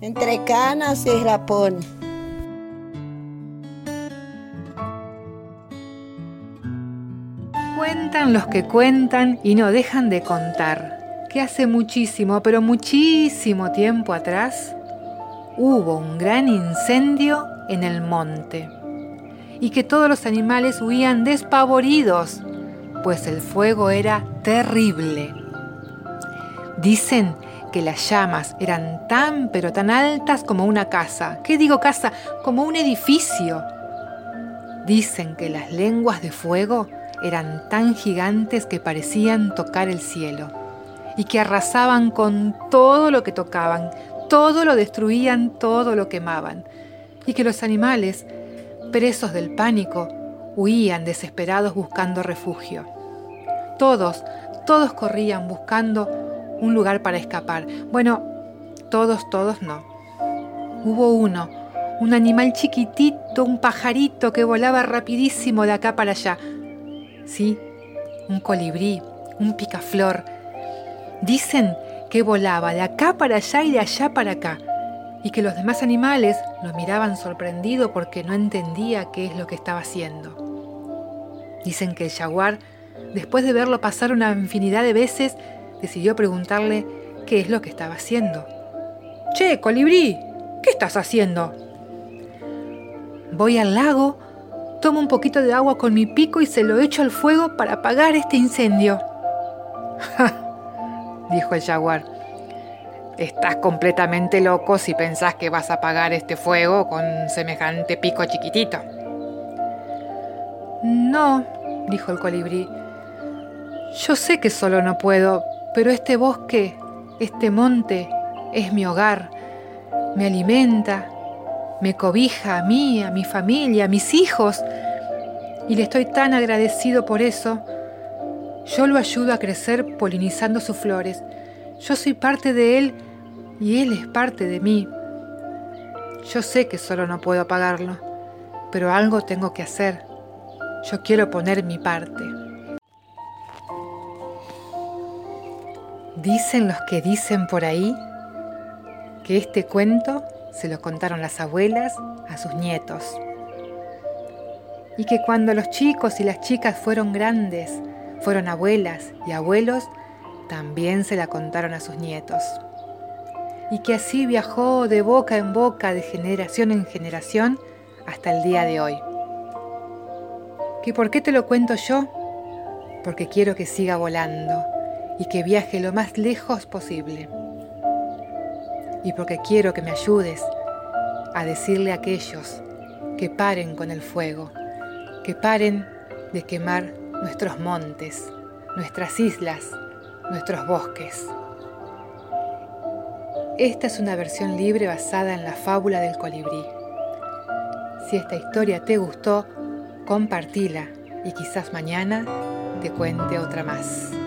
entre canas y rapón. Cuentan los que cuentan y no dejan de contar que hace muchísimo, pero muchísimo tiempo atrás, hubo un gran incendio en el monte y que todos los animales huían despavoridos, pues el fuego era terrible. Dicen que las llamas eran tan pero tan altas como una casa. ¿Qué digo casa? Como un edificio. Dicen que las lenguas de fuego eran tan gigantes que parecían tocar el cielo y que arrasaban con todo lo que tocaban, todo lo destruían, todo lo quemaban, y que los animales, presos del pánico, huían desesperados buscando refugio. Todos, todos corrían buscando un lugar para escapar. Bueno, todos, todos no. Hubo uno, un animal chiquitito, un pajarito que volaba rapidísimo de acá para allá. Sí, un colibrí, un picaflor. Dicen que volaba de acá para allá y de allá para acá, y que los demás animales lo miraban sorprendido porque no entendía qué es lo que estaba haciendo. Dicen que el jaguar, después de verlo pasar una infinidad de veces, decidió preguntarle qué es lo que estaba haciendo. Che, colibrí, ¿qué estás haciendo? Voy al lago, tomo un poquito de agua con mi pico y se lo echo al fuego para apagar este incendio. dijo el jaguar. Estás completamente loco si pensás que vas a apagar este fuego con semejante pico chiquitito. No, dijo el colibrí. Yo sé que solo no puedo, pero este bosque, este monte, es mi hogar. Me alimenta, me cobija a mí, a mi familia, a mis hijos. Y le estoy tan agradecido por eso. Yo lo ayudo a crecer polinizando sus flores. Yo soy parte de él y él es parte de mí. Yo sé que solo no puedo apagarlo, pero algo tengo que hacer. Yo quiero poner mi parte. Dicen los que dicen por ahí que este cuento se lo contaron las abuelas a sus nietos. Y que cuando los chicos y las chicas fueron grandes, fueron abuelas y abuelos, también se la contaron a sus nietos. Y que así viajó de boca en boca, de generación en generación, hasta el día de hoy. ¿Que por qué te lo cuento yo? Porque quiero que siga volando y que viaje lo más lejos posible. Y porque quiero que me ayudes a decirle a aquellos que paren con el fuego, que paren de quemar nuestros montes, nuestras islas, nuestros bosques. Esta es una versión libre basada en la fábula del colibrí. Si esta historia te gustó, compartila y quizás mañana te cuente otra más.